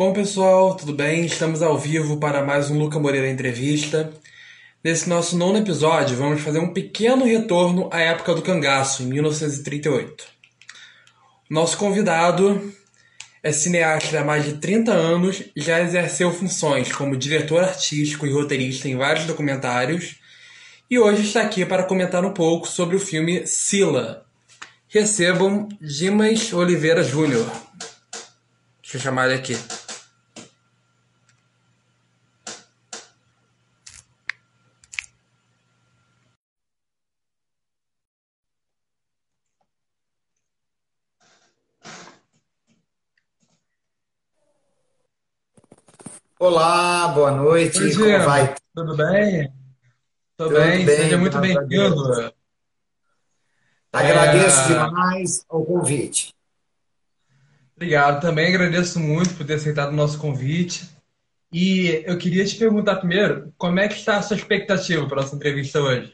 Bom, pessoal, tudo bem? Estamos ao vivo para mais um Luca Moreira Entrevista. Nesse nosso nono episódio, vamos fazer um pequeno retorno à época do cangaço, em 1938. Nosso convidado é cineasta há mais de 30 anos e já exerceu funções como diretor artístico e roteirista em vários documentários, e hoje está aqui para comentar um pouco sobre o filme Sila. Recebam Dimas Oliveira Júnior. Deixa eu chamar ele aqui. Olá, boa noite. Oi, Como vai? Tudo bem? Tudo Tudo bem, seja bem, muito graças a bem-vindo. Agradeço É, demais o convite. Obrigado, também agradeço muito por ter aceitado o nosso convite. E eu queria te perguntar primeiro, como é que está a sua expectativa para a nossa entrevista hoje?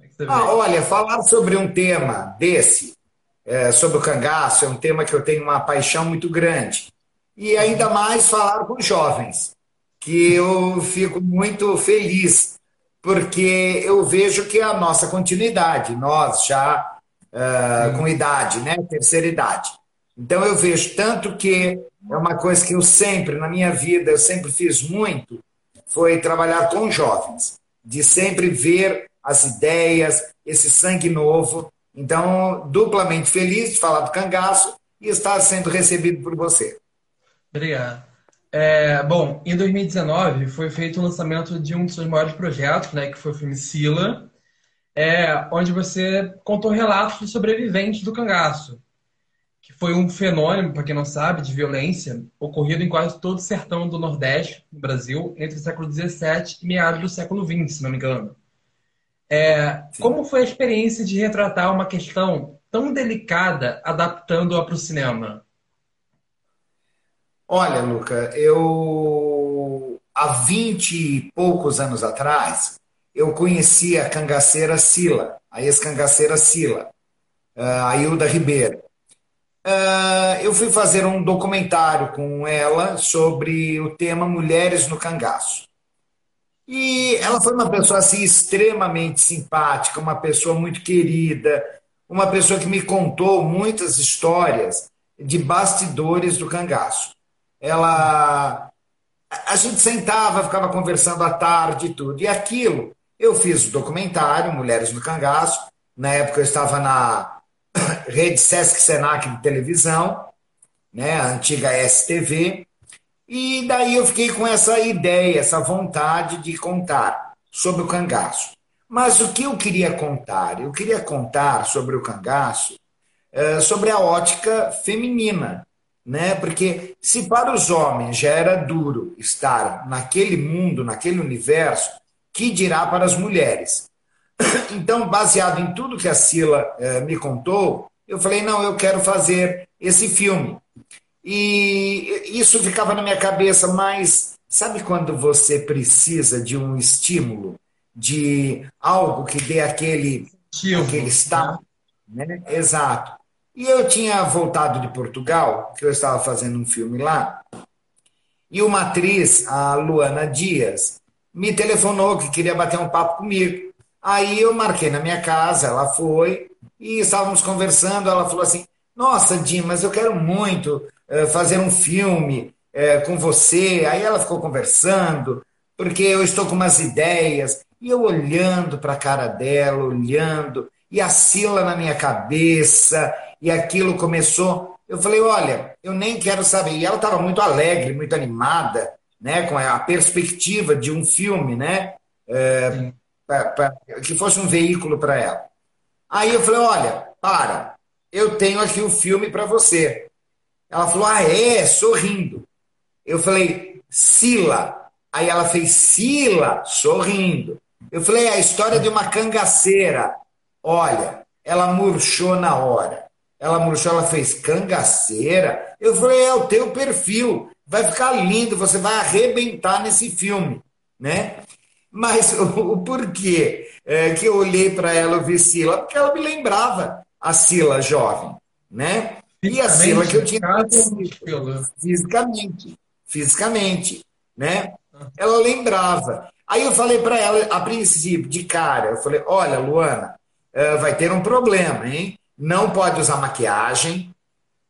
É Ah, olha, falar sobre um tema desse, é, sobre o cangaço, é um tema que eu tenho uma paixão muito grande. E ainda mais falar com jovens, que eu fico muito feliz, porque eu vejo que é a nossa continuidade, nós já ah, com idade, né? Terceira idade. Então eu vejo tanto que é uma coisa que eu sempre, na minha vida, eu sempre fiz muito, foi trabalhar com jovens, de sempre ver as ideias, esse sangue novo. Então, duplamente feliz de falar do cangaço e estar sendo recebido por você. Obrigado. É, bom, em 2019 foi feito o lançamento de um dos seus maiores projetos, né, que foi o filme Sila, é, onde você contou relatos de sobreviventes do cangaço. que foi um fenômeno, para quem não sabe, de violência ocorrido em quase todo o sertão do Nordeste, no Brasil, entre o século XVII e meados do século XX, se não me engano. É, como foi a experiência de retratar uma questão tão delicada adaptando-a para o cinema? Olha, Luca, eu há vinte e poucos anos atrás, eu conheci a cangaceira Sila, a ex-cangaceira Sila, a Hilda Ribeiro. Ah, eu fui fazer um documentário com ela sobre o tema Mulheres no Cangaço. E ela foi uma pessoa assim extremamente simpática, uma pessoa muito querida, uma pessoa que me contou muitas histórias de bastidores do cangaço. Ela, a gente sentava, ficava conversando à tarde e tudo. E aquilo, eu fiz o documentário Mulheres no Cangaço. Na época eu estava na rede Sesc Senac de televisão, né, a antiga STV. E daí eu fiquei com essa ideia, essa vontade de contar sobre o cangaço. Mas o que eu queria contar? Eu queria contar sobre o cangaço, eh, sobre a ótica feminina, né? Porque se para os homens já era duro estar naquele mundo, naquele universo, que dirá para as mulheres? Então, baseado em tudo que a Sila eh, me contou, eu falei: não, eu quero fazer esse filme. E isso ficava na minha cabeça, mas sabe quando você precisa de um estímulo, de algo que dê aquele, aquele Motivo, né? estado, né? Exato. E eu tinha voltado de Portugal, que eu estava fazendo um filme lá, e uma atriz, a Luana Dias, me telefonou que queria bater um papo comigo. Aí eu marquei na minha casa, ela foi, e estávamos conversando. Ela falou assim: Nossa, Dimas, eu quero muito eh, fazer um filme eh, com você. Aí ela ficou conversando, porque eu estou com umas ideias. E eu olhando para a cara dela, olhando, e a Sila na minha cabeça, e aquilo começou. Eu falei: Olha, eu nem quero saber. E ela estava muito alegre, muito animada, né, com a perspectiva de um filme, né? Sim. pra- pra- que fosse um veículo para ela. Aí eu falei: Olha, para, eu tenho aqui o filme para você. Ela falou: Ah, é? Sorrindo. Eu falei: Sila. Aí ela fez Sila, sorrindo. Eu falei: É a história de uma cangaceira. Olha, ela murchou na hora. Ela murchou, ela fez cangaceira. Eu falei: É o teu perfil. Vai ficar lindo, você vai arrebentar nesse filme, né? Mas o, porquê é, que eu olhei para ela e vi Sila? Porque ela me lembrava a Sila jovem, né? E a Sila que eu tinha conhecido. Fisicamente. Fisicamente. Né? Ela lembrava. Aí eu falei para ela, a princípio, de cara, eu falei, olha, Luana, uh, vai ter um problema, hein? Não pode usar maquiagem,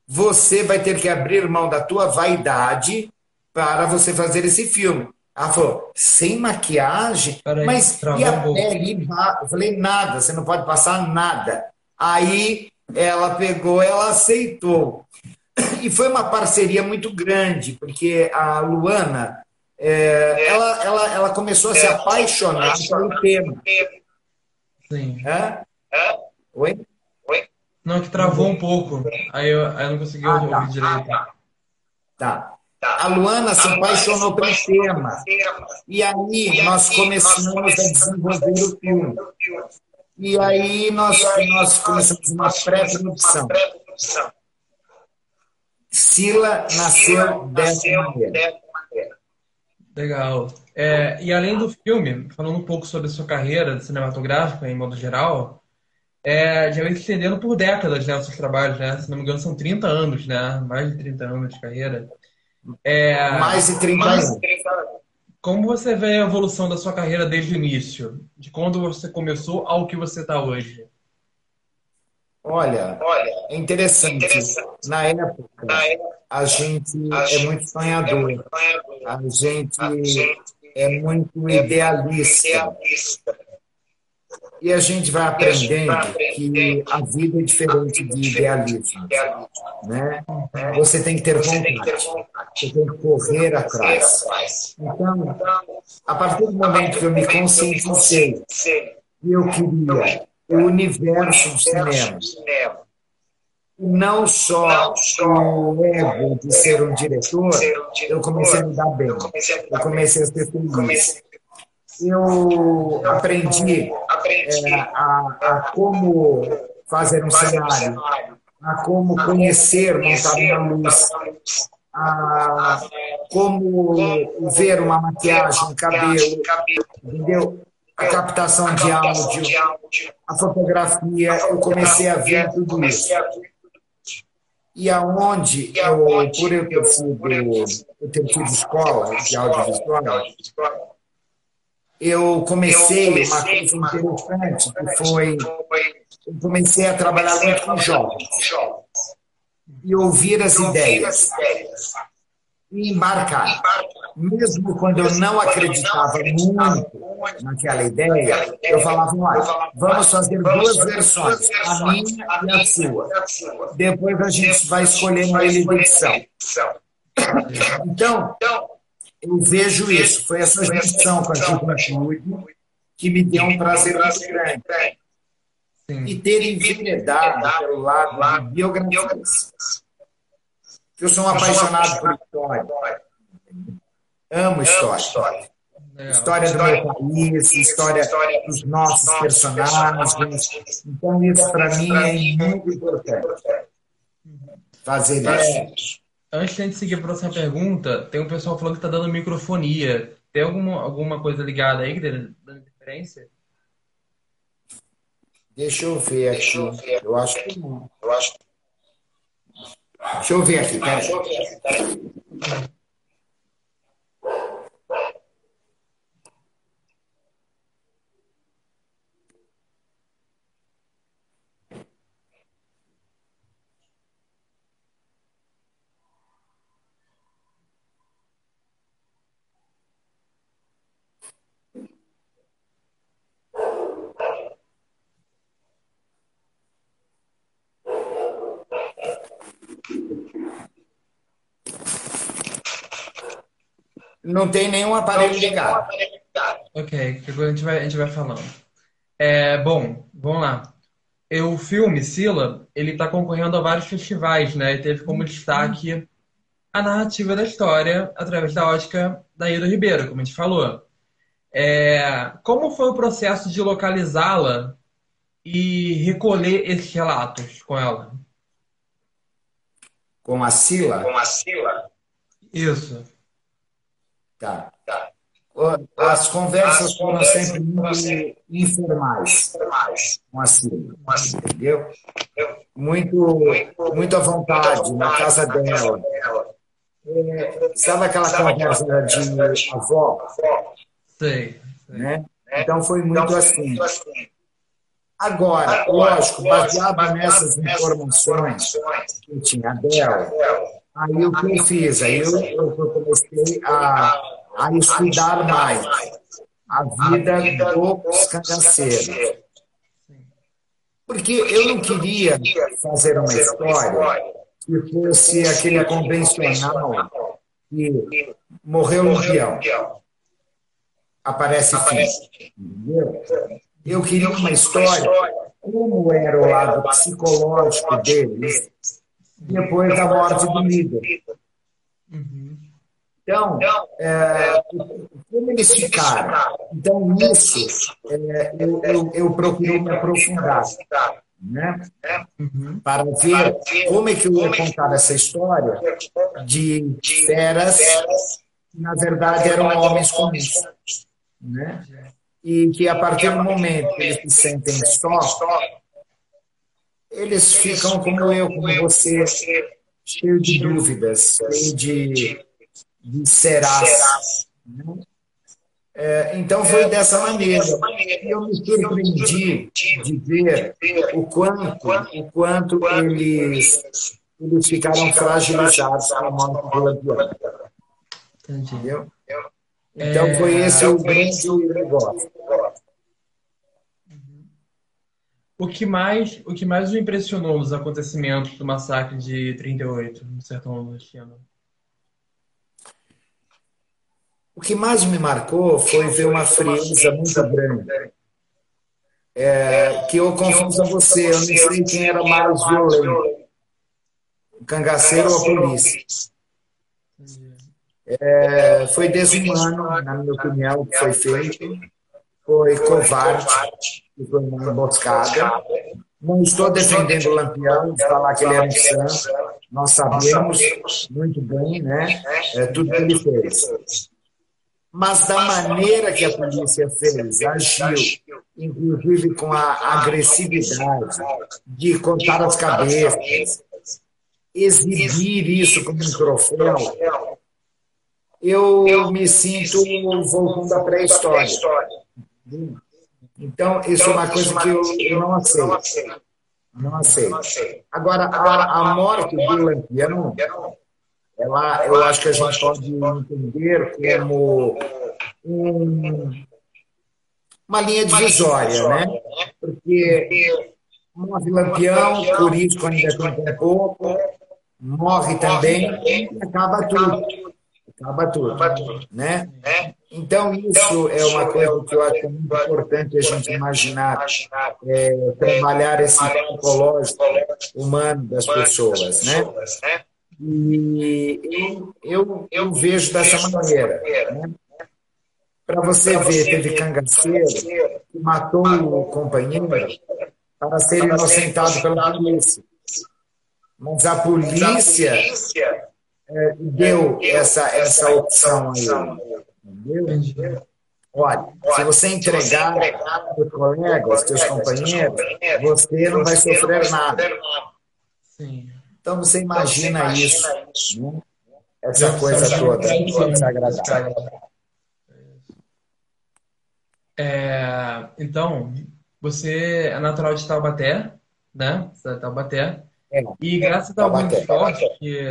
você vai ter que abrir mão da tua vaidade para você fazer esse filme. Ela falou, sem maquiagem? Aí, mas e a pele? Eu falei, nada, você não pode passar nada. Aí ela pegou, ela aceitou. E foi uma parceria muito grande, porque a Luana, é, ela, ela, ela começou a se apaixonar pelo tema. Sim. É? Oi? Não, que travou um pouco. Aí eu, aí eu não consegui ah, ouvir tá, direito. Tá. A Luana se apaixonou pelo tema. E aí nós começamos a desenvolver o filme. E aí nós, nós começamos uma pré-produção. Sila nasceu dessa maneira. Legal. É, e além do filme, falando um pouco sobre a sua carreira cinematográfica em modo geral, é, já vem se estendendo por décadas, né, os seus trabalhos, né? Se não me engano, são 30 anos, né? Mais de 30 anos de carreira. É, mais de 30 anos. Como você vê a evolução da sua carreira desde o início? De quando você começou ao que você está hoje? Olha, é interessante. interessante. Na, época, Na época, a gente a é muito sonhador. É muito a gente, a gente é muito idealista. idealista e a gente vai aprendendo que a vida é diferente de idealismo. Né? Você tem que ter vontade, você tem que correr atrás. Então, a partir do momento que eu me conscientizei que eu queria o universo do cinema, não só o ego de ser um diretor, eu comecei a me dar bem, eu comecei a ser feliz. Eu aprendi é, a, a, como fazer um cenário, a como conhecer montado na luz, a como ver uma maquiagem, um cabelo, entendeu? A captação de áudio, a fotografia, eu comecei a ver tudo isso. E aonde eu, por eu ter sido, eu ter tido escola de audiovisual, eu comecei, uma coisa interessante, que foi, eu comecei a trabalhar muito com jovens e ouvir as ideias. e embarcar. Mesmo quando eu não acreditava muito naquela ideia, eu falava, olha, vamos fazer duas versões, a minha e a sua. Depois a gente vai escolher uma edição. Então, eu vejo isso. Foi essa junção com a juventude que me deu um prazer muito grande. Sim. E ter enveredado pelo lado de biografias. Eu sou um apaixonado por história. Amo história. História do meu país, história dos nossos personagens. Então, isso para mim é muito importante. Fazer isso. Antes de a gente seguir para a próxima pergunta, tem um pessoal falando que está dando microfonia. Tem alguma, alguma coisa ligada aí que está dando interferência? Deixa eu ver aqui. Eu acho que não. Eu acho... Deixa eu ver aqui, peraí. Não tem nenhum aparelho ligado. Ok, agora a gente vai, a gente vai falando. É, bom, vamos lá. O filme, Sila, ele está concorrendo a vários festivais, né? E teve como destaque a narrativa da história através da ótica da Ida Ribeiro, como a gente falou. É, como foi o processo de localizá-la e recolher esses relatos com ela? Com a Sila? Com a Sila? Isso. Tá. tá. As conversas foram sempre muito informais com a Silvia, entendeu? Muito, muito à vontade, na casa dela. É, sabe aquela conversa de avó? Sei. Né? Então foi muito assim. Agora, lógico, baseado nessas informações que eu tinha dela, aí o que eu fiz? Aí eu, eu comecei a, a estudar mais a vida dos cangaceiros. Porque eu não queria fazer uma história que fosse aquele convencional que morreu no peão. Aparece fim. Entendeu? Eu queria uma história como era o lado psicológico deles depois da morte do líder. Então, é, como eles ficaram? Então, nisso, é, eu, eu, eu procurei me aprofundar. Né? Uhum. Para ver como é que eu ia contar essa história de feras que, na verdade, eram homens comuns. Né? E que, a partir do momento que eles se sentem só, eles ficam como eu, como você, cheio de dúvidas, cheio de, de serás. Né? É, então foi dessa maneira. E eu me surpreendi de ver o quanto, o quanto eles, eles ficaram fragilizados com a morte do. Entendeu? Então foi é, esse o grande negócio. O que mais, o que mais o impressionou nos acontecimentos do massacre de 38 no sertão nordestino? O que mais me marcou foi ver uma frieza muito grande. É, que eu confesso a você, eu não sei quem era mais violento, o cangaceiro ou a polícia. É, foi desumano, na minha opinião, o que foi feito. Foi covarde, foi uma emboscada. Não estou defendendo o Lampião, falar que ele é um santo. Nós sabemos muito bem né, é, tudo que ele fez mas da maneira que a polícia fez, agiu, inclusive com a agressividade de contar as cabeças, exibir isso como um troféu, eu me sinto voltando à pré-história. Então, isso é uma coisa que eu, eu não aceito. Não aceito. Agora, a, a morte do Lampião ela, eu acho que a gente pode entender como um, uma linha divisória, né? Porque morre Lampião, por isso ainda tem pouco, morre também e acaba tudo. Acaba tudo, né? Então, isso é uma coisa que eu acho muito importante a gente imaginar, é, trabalhar esse psicológico humano das pessoas, né? E eu, eu, eu vejo dessa maneira. Né? Para você ver, teve cangaceiro que matou o companheiro para ser inocentado pela polícia. Mas a polícia é, deu essa, essa opção a ele. Entendeu? Olha, se você entregar os colegas, seus companheiros, você não vai sofrer nada. Sim. Então você imagina isso, né? essa coisa toda desagradável. É, então, você é natural de Taubaté, né? Você é de Taubaté. É, e graças ao muito esforço que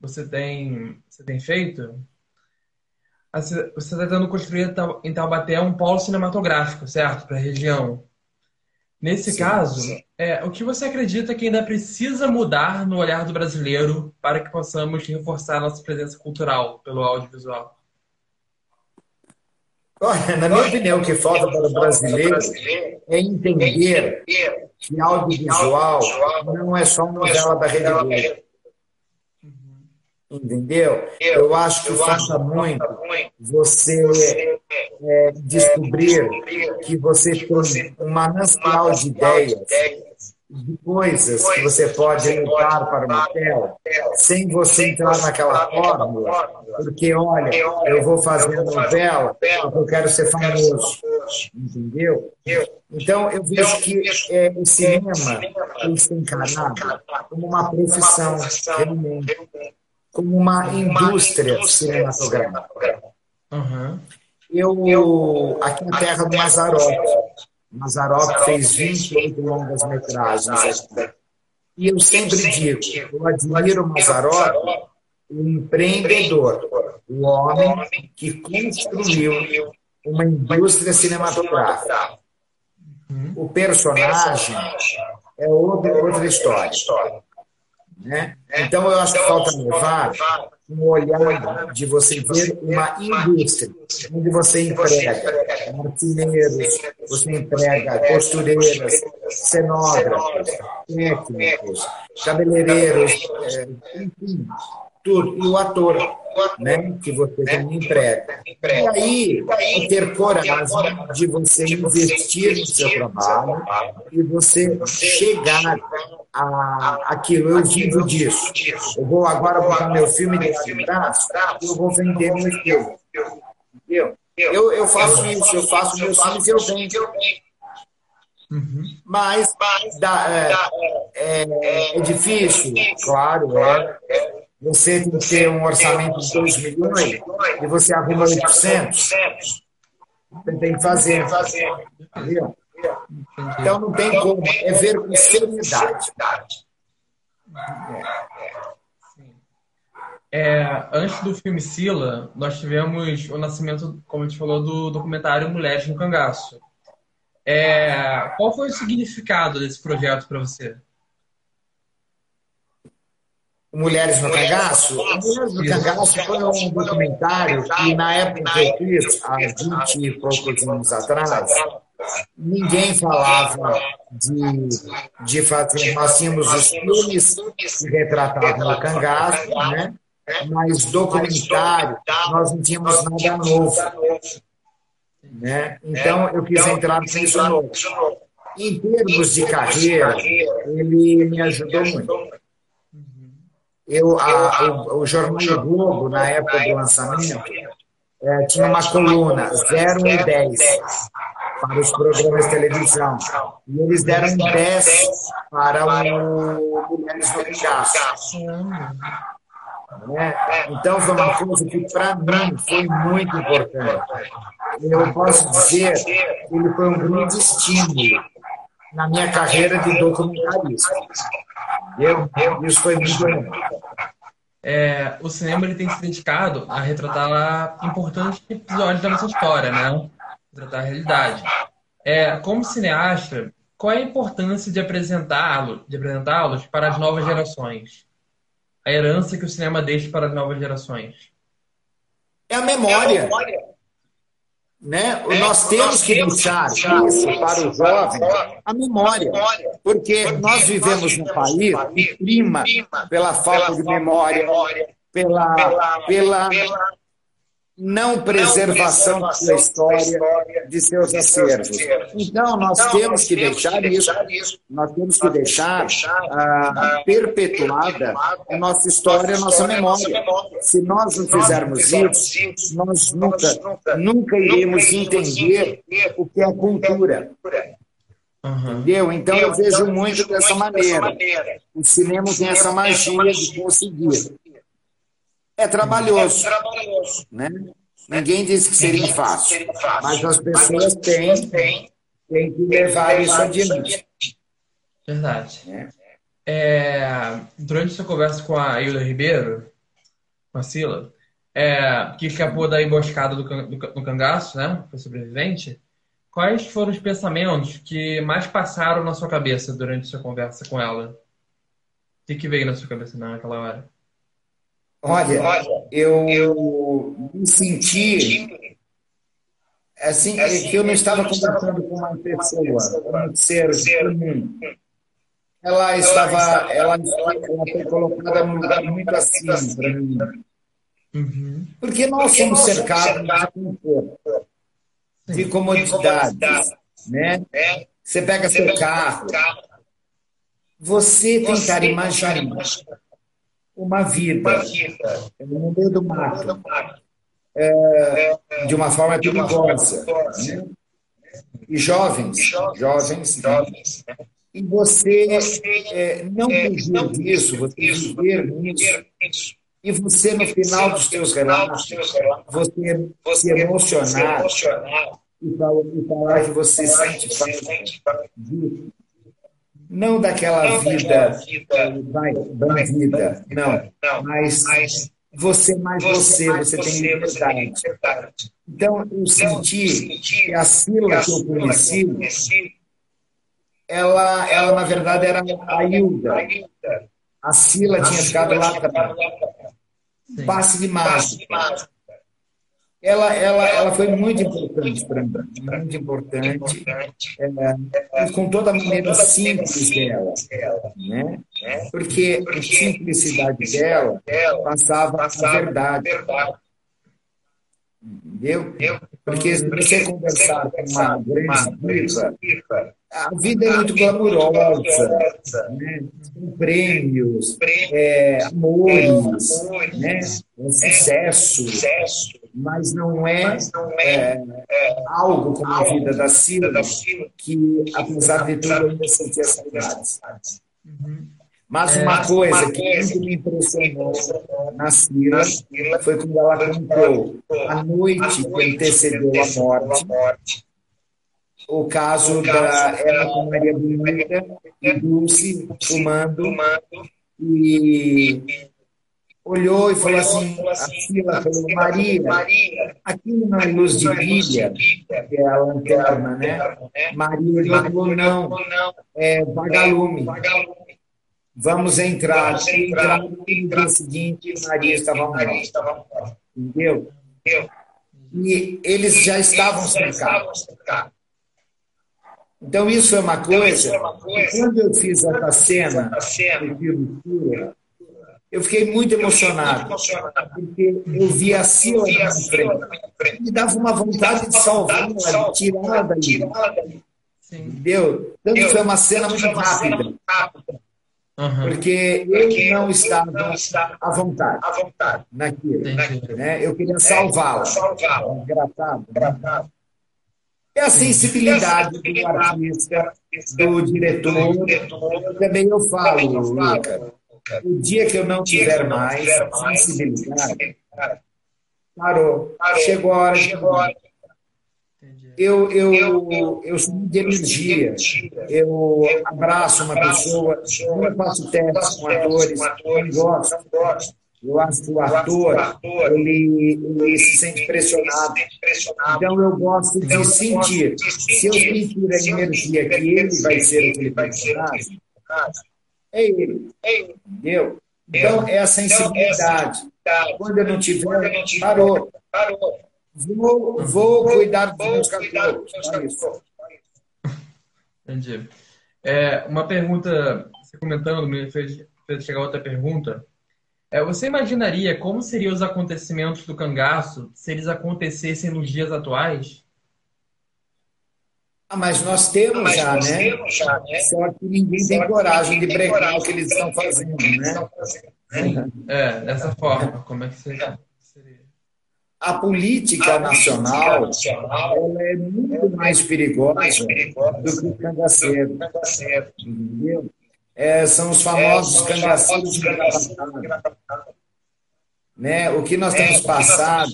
você tem, você tem feito, você está tentando construir em Taubaté um polo cinematográfico, certo? Para a região. Nesse sim, caso, sim. É, o que você acredita que ainda precisa mudar no olhar do brasileiro para que possamos reforçar nossa presença cultural pelo audiovisual? Olha, na minha opinião, o que falta para o brasileiro é entender que audiovisual não é só uma novela da Rede Globo. Entendeu? Eu acho que falta muito você é, descobrir que você tem um manancial de ideias de coisas que você pode levar para o motel sem você entrar naquela fórmula, porque, olha, eu vou fazer novela porque eu quero ser famoso, entendeu? Então, eu vejo que é, o cinema tem se encarnado como uma profissão, realmente, como uma indústria cinematográfica. Uhum. Eu, aqui na terra do Mazarop, Mazarop fez 28 longas metragens aqui. E eu sempre digo, eu admiro o Mazarop, o empreendedor, o homem que construiu uma indústria cinematográfica. O personagem é outra, outra história. Né? Então, eu acho que falta levar um olhar de você ver uma indústria, onde você emprega marceneiros, você emprega costureiras, cenógrafos, técnicos, cabeleireiros, é, enfim, tudo. E o ator, né, que você também emprega. E aí, é ter coragem de você investir no seu trabalho e você chegar a, aquilo. Eu vivo disso. Eu vou agora botar meu filme de braço e eu vou vender meu filme. Entendeu? Eu, eu faço isso, eu faço meus filmes e eu vendo. Uhum. Mas dá, é, é, é, difícil, claro, é. Você tem que ter um orçamento de 2 milhões e você arruma 800. Você tem que fazer. Entendeu? Então não tem como, é ver com seriedade. É, antes do filme Sila, nós tivemos o nascimento, como a gente falou, do documentário Mulheres no Cangaço. É, qual foi o significado desse projeto para você? Mulheres no Cangaço? Mulheres no Cangaço foi um documentário que, na época que eu fiz, há 20 e poucos anos atrás, ninguém falava de, de fazer. Nós tínhamos os filmes que retratavam o cangaço, né? mas documentário, nós não tínhamos nada novo. Né? Então, eu quis entrar nisso novo. Em termos de carreira, ele me ajudou muito. Eu, a, o, o Jornal Globo, na época do lançamento, é, tinha uma coluna 0 e 10 para os programas de televisão. E eles deram 10 para o Mulheres no Cangaço. Né? Então, foi uma coisa que, para mim, foi muito importante. Eu posso dizer que ele foi um grande estímulo na minha carreira de documentarista. Eu, isso foi muito bom. É, o cinema ele tem se dedicado a retratar importantes episódios da nossa história, né? Retratar a realidade. É, como cineasta, qual é a importância de apresentá-los de apresentá-los para as novas gerações? A herança que o cinema deixa para as novas gerações? É a memória. Né? É, nós temos que deixar isso para o jovem a memória, porque nós vivemos num país que prima pela falta de memória, pela, pela não preservação da sua história, de seus acervos. Então, nós temos que deixar isso, nós temos que deixar ah, perpetuada a nossa história, a nossa memória. Se nós não fizermos isso, nós nunca, nunca iremos entender o que é cultura. Uhum. Entendeu? Então eu vejo muito dessa maneira. O cinema tem essa magia de conseguir é trabalhoso. É trabalhoso. Né? Ninguém disse que seria fácil, mas as pessoas têm, têm que levar isso adiante. Verdade. É. É, durante sua conversa com a Hilda Ribeiro, com a Sila, é, que escapou da emboscada do, do, do cangaço, né? Foi sobrevivente. Quais foram os pensamentos que mais passaram na sua cabeça durante sua conversa com ela? O que, que veio na sua cabeça naquela hora? Olha, eu, eu me senti assim, é que eu não estava conversando com uma pessoa, um ser comum. Ela estava, ela, ela foi colocada num lugar muito acima para mim. Uhum. Porque nós somos cercados de conforto, de comodidades, né? Você pega seu carro, você tentar imaginar uma vida. No meio do mato. é, de uma forma perigosa. Né? E jovens, jovens, né? e você é, não fugir disso, você viver nisso, e você, no final dos seus relatos, você se emocionar e falar que você sente falta disso. Não daquela vida vai, bandida, não, mas você mais você, você tem liberdade. Então, eu senti que a Sila que eu conheci, ela, ela na verdade era a Hilda. A Sila tinha ficado lá atrás. Passe de mágica ela, ela, ela foi muito importante para mim, muito importante, é, com toda a maneira simples dela, né? porque a simplicidade dela passava a verdade. Entendeu? Porque se você conversar com uma grande diva, a vida é muito glamurosa, né? prêmios, é, amores, né? sucesso, mas não é, é, algo como a vida da Silvia, que, apesar de tudo, ainda sentia saudades. Mas uma coisa que muito me impressionou na Cira foi quando ela contou a noite que antecedeu a morte, o caso da ela com Maria Bonita e Dulce fumando e olhou e falou assim, a Sila falou, Maria, aqui não é luz de bilha, que é a lanterna, né? Maria falou, não, é vagalume. Vamos entrar. Entrar no dia seguinte, Maria estava morta. Entendeu? E eles já estavam cercados. Então, isso é uma coisa. Quando eu fiz essa cena, eu fiquei muito emocionado, porque eu vi a Sila na frente. Me dava uma vontade de salvar, de tirar daí. Entendeu? Tanto foi uma cena muito rápida. Porque eu não estava, à vontade, à vontade naquilo. Né? Eu queria salvá-la. É, engraçado. Engraçado. É a sensibilidade do artista, do diretor. Também eu falo, Luca, o dia que eu não tiver mais sensibilidade, parou. Chegou a hora de eu, eu, eu sou de energia. Eu abraço uma pessoa, não faço testes com atores, não gosto. Eu acho que o ator, ele, ele se sente pressionado. Então, eu gosto de sentir. Se eu sentir a energia que ele vai ser aquele personagem, é ele. Entendeu? Então, é a sensibilidade. Quando eu não tiver, parou. Vou, vou cuidar dos meus cachorros. Entendi. É, uma pergunta, você comentando, me fez, fez chegar outra pergunta. É, você imaginaria como seriam os acontecimentos do cangaço se eles acontecessem nos dias atuais? Ah, mas nós temos, mas já, nós né? temos já, né? Só que ninguém Só tem coragem de brecar o que eles estão fazendo, né? É, dessa forma. Como é que seria? a política a nacional, nacional ela é muito mais perigosa, mais perigosa do que o cangaceiro. Entendeu? É, são os famosos é, cangaceiros de né? O que nós é, temos passado,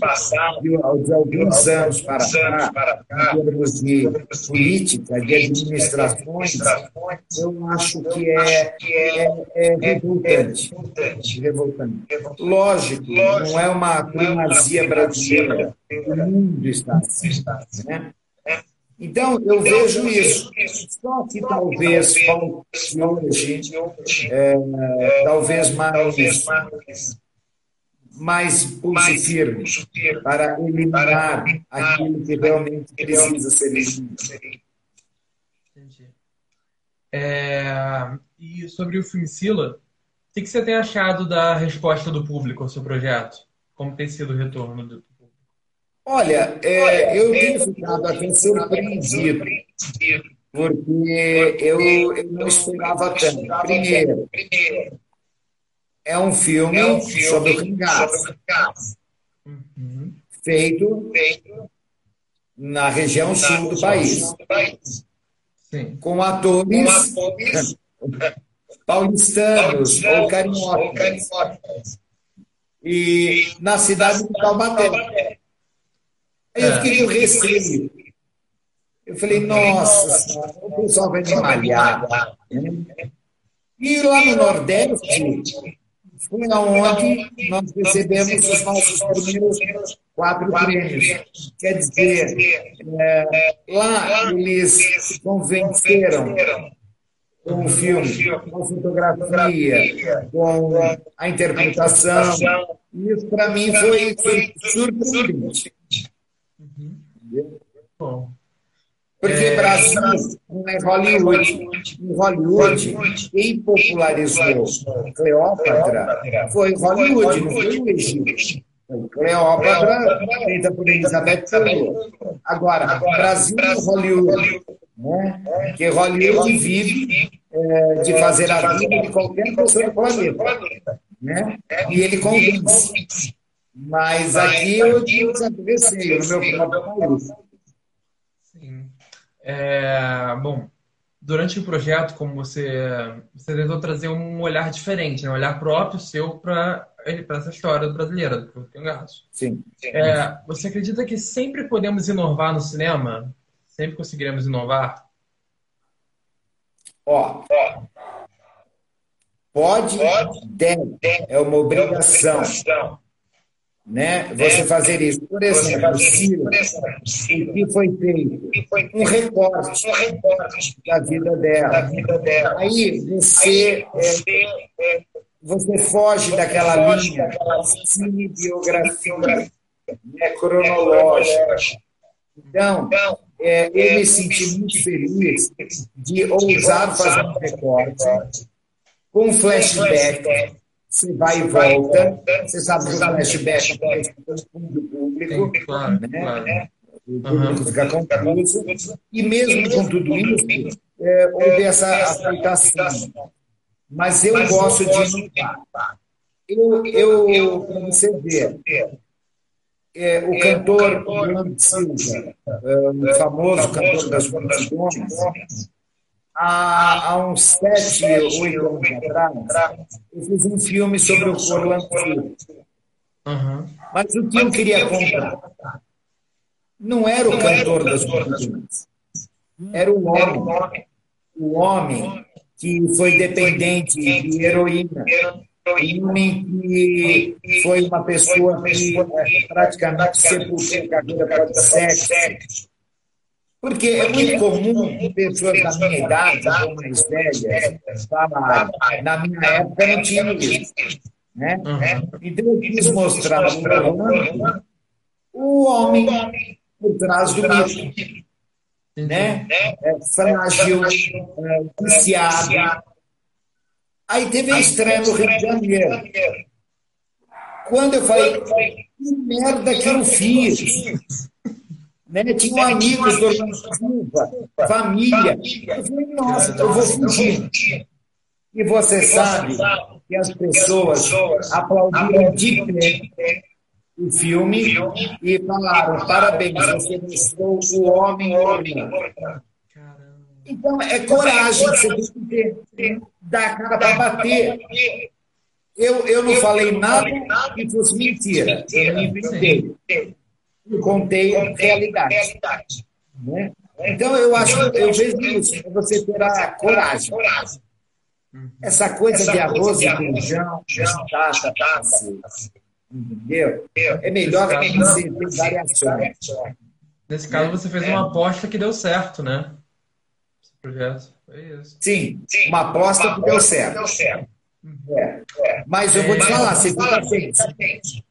de, de, alguns anos para cá, em termos de política, de administrações, eu acho que é, é, é revoltante. revoltante. Lógico, não é uma primazia brasileira, o mundo está assim. Né? Então, eu vejo isso. Só que talvez falte hoje, é, talvez mais mais pulso firme para eliminar aquilo que realmente precisa ser eliminado. Entendi. É, e sobre o filme Sila, o que você tem achado da resposta do público ao seu projeto? Como tem sido o retorno do público? Olha, é, eu tenho ficado até surpreendido porque eu, eu não esperava tanto. Primeiro, é um filme, é um filme sobre o cangaço, uhum. feito, feito na região na sul do país, do país. com atores, com atores paulistanos, paulistanos ou cariocas. E na cidade de Taubaté. Aí eu fiquei com receio. Eu falei, nossa, o pessoal vai me malhar. E lá no Nordeste, foi onde nós recebemos os nossos primeiros quatro prêmios. Quer dizer, é, lá eles se convenceram com o filme, com a fotografia, com a interpretação. Isso para mim foi, foi surpreendente. Uhum. Porque é... Brasil não é Hollywood. Em Hollywood, quem popularizou Cleópatra foi Hollywood, não foi o Egito. Cleópatra, feita por Elizabeth Taylor. Agora, Brasil e Hollywood. Né? Porque Hollywood vive é, de fazer a vida de qualquer pessoa do planeta. Né? E ele convence. Mas aqui eu sempre receio no meu próprio país. É, bom, durante o projeto, como você, você tentou trazer um olhar diferente, né? um olhar próprio seu para essa história brasileira, do Cangaço. Sim. É, você acredita que sempre podemos inovar no cinema? Sempre conseguiremos inovar? Ó, pode, deve, é uma obrigação né, você fazer isso. Por exemplo, Ciro, o que foi feito? Um recorte da vida dela. Aí você, é, você foge daquela linha cinebiografia né, cronológica. Então, é, eu me senti muito feliz de ousar fazer um recorte com flashback você vai e volta, você sabe que o flashback é do público, Sim, claro, né? Claro. o público uhum. fica confuso, e mesmo com tudo isso, é, houve essa aceitação. Mas eu gosto de inovar. Eu, eu para você ver, é, o cantor Orlando Silva, é, um famoso cantor das multidões, há, há uns sete, oito anos atrás, eu fiz um filme sobre o Orlando Silva. Uhum. Mas o que eu queria contar? não era o cantor das multidões, era o homem. O homem que foi dependente de heroína, o homem que foi uma pessoa que praticamente sepultou a carreira para sexo, porque é muito comum pessoas da minha idade, ou mais velhas, falarem, na minha época não tinha isso. Né? Então eu quis mostrar no o homem por trás do mito. Né? É frágil, é, viciado. Aí teve a estreia no Rio de Janeiro. Quando eu falei, que merda que eu fiz? Né? Tinham amigos do Orlando Silva, família. Eu falei, nossa, eu vou fugir. E você sabe que as pessoas aplaudiram de pé o filme e falaram: parabéns, você mostrou o homem Orlando. Então, é coragem, você tem que ter, dar a cara para bater. Eu, eu não falei nada que fosse mentira, eu me inventei e contei a realidade. Né? Então, eu acho, eu vejo isso, é você ter a coragem. Essa coisa de arroz e feijão, batata, entendeu? É melhor que você ter variações. Nesse caso, você fez uma aposta que deu certo, né? Esse projeto. Foi isso. Sim, uma aposta que deu certo. É. Mas eu vou te falar, você fica atento.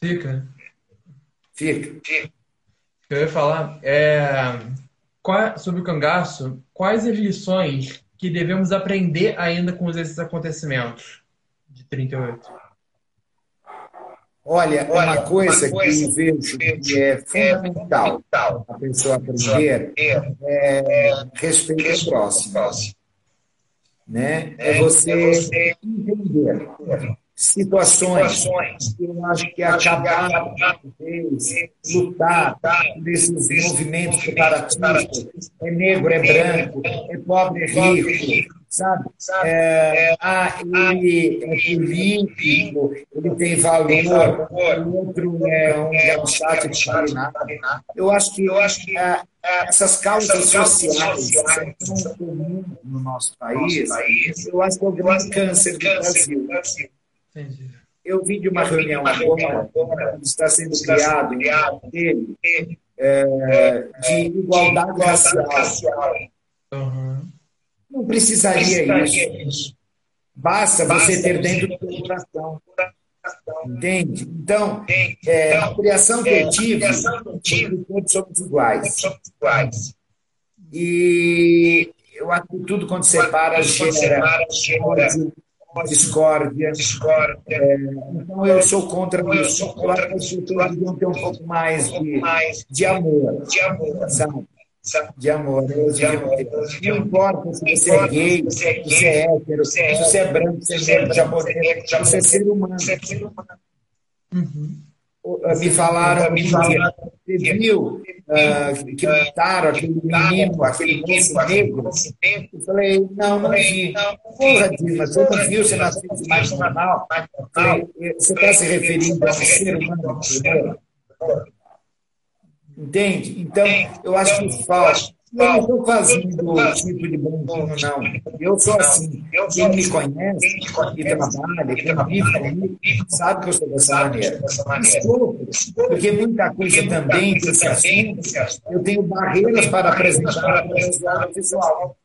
Fica. Fica. Eu ia falar é, qual, sobre o cangaço, quais as lições que devemos aprender ainda com esses acontecimentos de 38? Olha, uma coisa que eu vejo que é fundamental a pessoa aprender é respeito ao próximo. Né? É você entender situações que eu acho que acabar de lutar por esses movimentos separatistas, é negro, é branco, é pobre, é rico, sabe? É, ah, ele é político, ele tem valor, o outro é um garoto de nada. Eu acho que é, essas causas sociais que são tão comuns no nosso país, eu acho que é o grande câncer do Brasil. Entendi. Eu vim de uma reunião agora, está sendo criado um é, de igualdade racial. Uhum. Não precisaria isso. Basta você ter dentro do seu coração. Entende? Então, é, a criação que eu tive, todos somos iguais. E eu acho que tudo quando separa gera discórdia. discórdia. É, então, eu sou contra isso. Eu acho que as deviam ter um pouco mais de, de amor, de amor sabe? De amor. De amor. Não importa se você é gay, se você é hétero, se você é branco, se você é negro, japonês, você é ser humano. Uhum me falaram, me falaram você viu uh, que mataram aquele menino, aquele moço negro? Eu falei, não, não vi. Porra, Dima, você não viu, você não assiste mais normal? Falei, você está se referindo a um ser humano Entende? Então, eu acho que falta eu não estou fazendo tipo de bonzinho, não. Eu sou assim. Quem me conhece, que trabalha, quem vive comigo, sabe que eu sou dessa maneira. Desculpa, porque muita coisa também desse assunto, eu tenho barreiras para apresentar através do visual.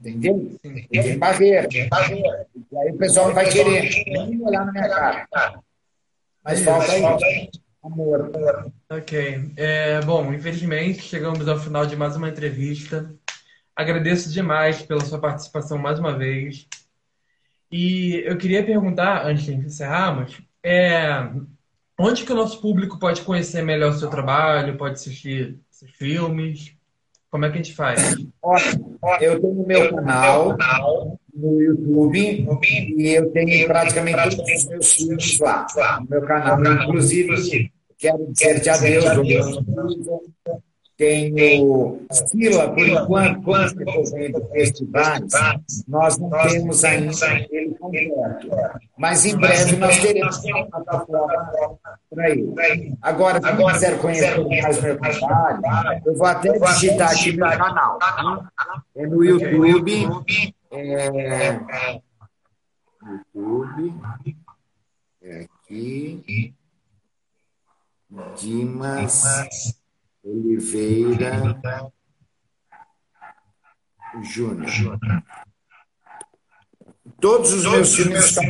Entendeu? Tem barreira. E aí o pessoal não vai querer nem olhar na minha cara. Mas falta isso. Amor. Ok. É, bom, infelizmente chegamos ao final de mais uma entrevista. Agradeço demais pela sua participação mais uma vez. E eu queria perguntar, antes de encerrarmos, é, onde que o nosso público pode conhecer melhor o seu trabalho, pode assistir seus filmes? Como é que a gente faz? Olha, eu tenho meu canal no YouTube e eu tenho praticamente todos os meus filmes lá, no meu canal. Inclusive, quero dizer de adeus tenho fila, por enquanto, quando decorrendo festivais, nós não temos ainda ele completo. Mas em breve nós teremos uma plataforma para ele. Agora, se quiser conhecer mais meu trabalho, eu vou até digitar aqui meu canal. É no YouTube. É, YouTube. É aqui. Dimas. Oliveira Júnior. Todos os meus filmes estão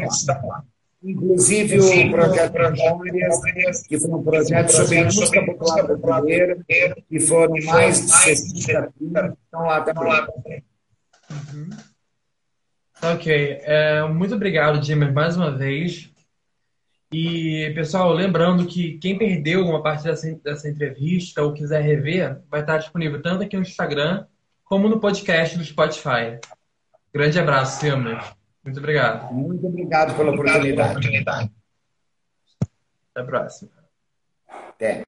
lá. Inclusive o projeto Memórias, que foi um projeto sobre a música popular brasileira, que foram mais de 60 filmes, estão lá também. Uhum. Ok. É, muito obrigado, Dimas, mais uma vez. E, pessoal, lembrando que quem perdeu uma parte dessa, dessa entrevista ou quiser rever, vai estar disponível tanto aqui no Instagram como no podcast do Spotify. Grande abraço, Silmer. Muito obrigado. Muito obrigado pela oportunidade. Até a próxima. Até.